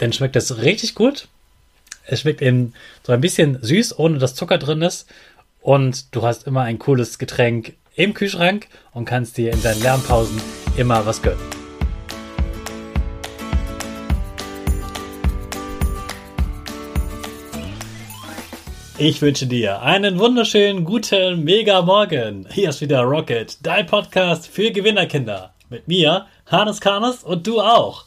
dann schmeckt es richtig gut. Es schmeckt eben so ein bisschen süß, ohne dass Zucker drin ist. Und du hast immer ein cooles Getränk im Kühlschrank und kannst dir in deinen Lernpausen immer was gönnen. Ich wünsche dir einen wunderschönen guten Mega Morgen. Hier ist wieder Rocket, dein Podcast für Gewinnerkinder. Mit mir, Hannes Karnes und du auch.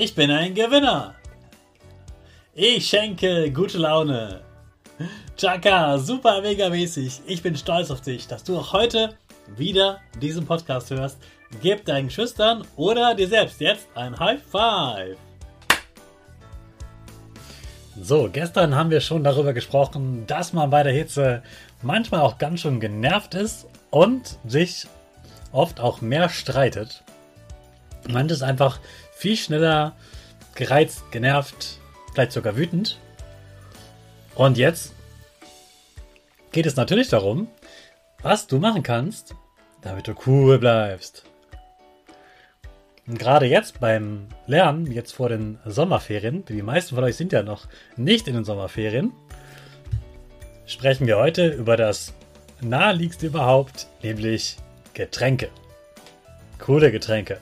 Ich bin ein Gewinner. Ich schenke gute Laune. Chaka, super mega mäßig. Ich bin stolz auf dich, dass du auch heute wieder diesen Podcast hörst. Gib deinen Schüchtern oder dir selbst jetzt ein High Five. So, gestern haben wir schon darüber gesprochen, dass man bei der Hitze manchmal auch ganz schön genervt ist und sich oft auch mehr streitet. Man ist einfach viel schneller gereizt, genervt, vielleicht sogar wütend. Und jetzt geht es natürlich darum, was du machen kannst, damit du cool bleibst. Und gerade jetzt beim Lernen, jetzt vor den Sommerferien, die meisten von euch sind ja noch nicht in den Sommerferien, sprechen wir heute über das naheliegendste überhaupt, nämlich Getränke. Coole Getränke.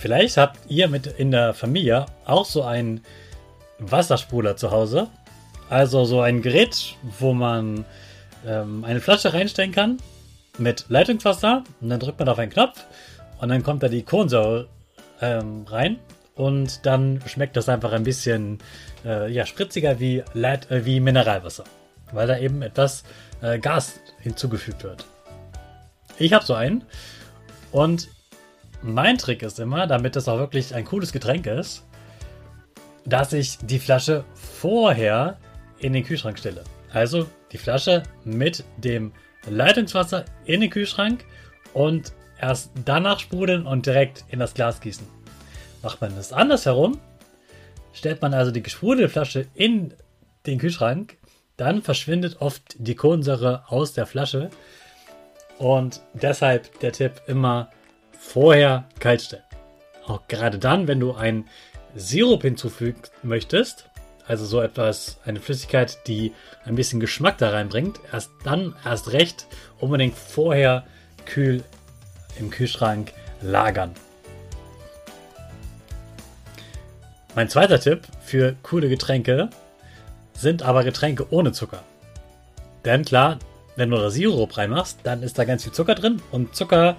Vielleicht habt ihr mit in der Familie auch so einen Wasserspuler zu Hause also so ein Gerät, wo man ähm, eine Flasche reinstellen kann mit Leitungswasser und dann drückt man auf einen Knopf und dann kommt da die Kohlensäure ähm, rein und dann schmeckt das einfach ein bisschen äh, ja, spritziger wie, Leit äh, wie Mineralwasser, weil da eben etwas äh, Gas hinzugefügt wird. Ich habe so einen und mein Trick ist immer, damit das auch wirklich ein cooles Getränk ist, dass ich die Flasche vorher in den Kühlschrank stelle. Also die Flasche mit dem Leitungswasser in den Kühlschrank und erst danach sprudeln und direkt in das Glas gießen. Macht man das andersherum, stellt man also die gesprudelte Flasche in den Kühlschrank, dann verschwindet oft die Kohlensäure aus der Flasche und deshalb der Tipp immer vorher kalt stellen. Auch gerade dann, wenn du einen Sirup hinzufügen möchtest, also so etwas, eine Flüssigkeit, die ein bisschen Geschmack da reinbringt, erst dann, erst recht, unbedingt vorher kühl im Kühlschrank lagern. Mein zweiter Tipp für coole Getränke sind aber Getränke ohne Zucker. Denn klar, wenn du da Sirup reinmachst, dann ist da ganz viel Zucker drin und Zucker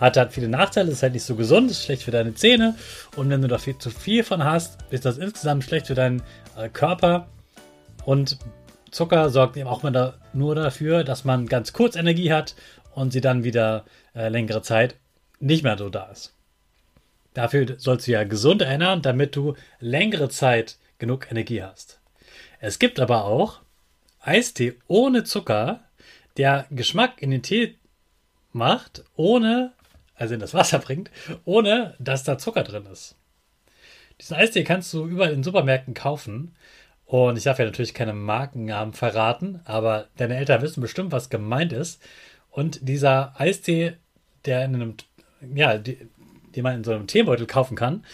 Hat halt viele Nachteile, ist halt nicht so gesund, ist schlecht für deine Zähne. Und wenn du da viel zu viel von hast, ist das insgesamt schlecht für deinen äh, Körper. Und Zucker sorgt eben auch da, nur dafür, dass man ganz kurz Energie hat und sie dann wieder äh, längere Zeit nicht mehr so da ist. Dafür sollst du ja gesund ernähren, damit du längere Zeit genug Energie hast. Es gibt aber auch Eistee ohne Zucker, der Geschmack in den Tee macht, ohne, also in das Wasser bringt, ohne dass da Zucker drin ist. Diesen Eistee kannst du überall in Supermärkten kaufen. Und ich darf ja natürlich keine Markennamen verraten, aber deine Eltern wissen bestimmt, was gemeint ist. Und dieser Eistee, der in einem, ja, die, den man in so einem Teebeutel kaufen kann,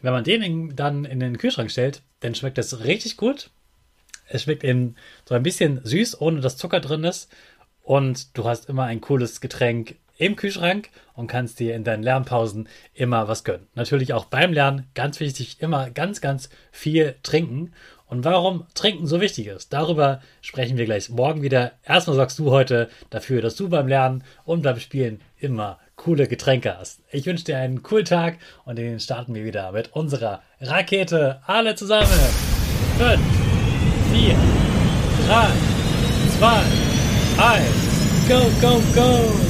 wenn man den dann in den Kühlschrank stellt, dann schmeckt das richtig gut. Es schmeckt eben so ein bisschen süß, ohne dass Zucker drin ist. Und du hast immer ein cooles Getränk im Kühlschrank und kannst dir in deinen Lernpausen immer was gönnen. Natürlich auch beim Lernen, ganz wichtig, immer ganz, ganz viel trinken. Und warum Trinken so wichtig ist, darüber sprechen wir gleich morgen wieder. Erstmal sorgst du heute dafür, dass du beim Lernen und beim Spielen immer coole Getränke hast. Ich wünsche dir einen coolen Tag und den starten wir wieder mit unserer Rakete. Alle zusammen. 5, 4, 3, 2, 1. Go, go, go!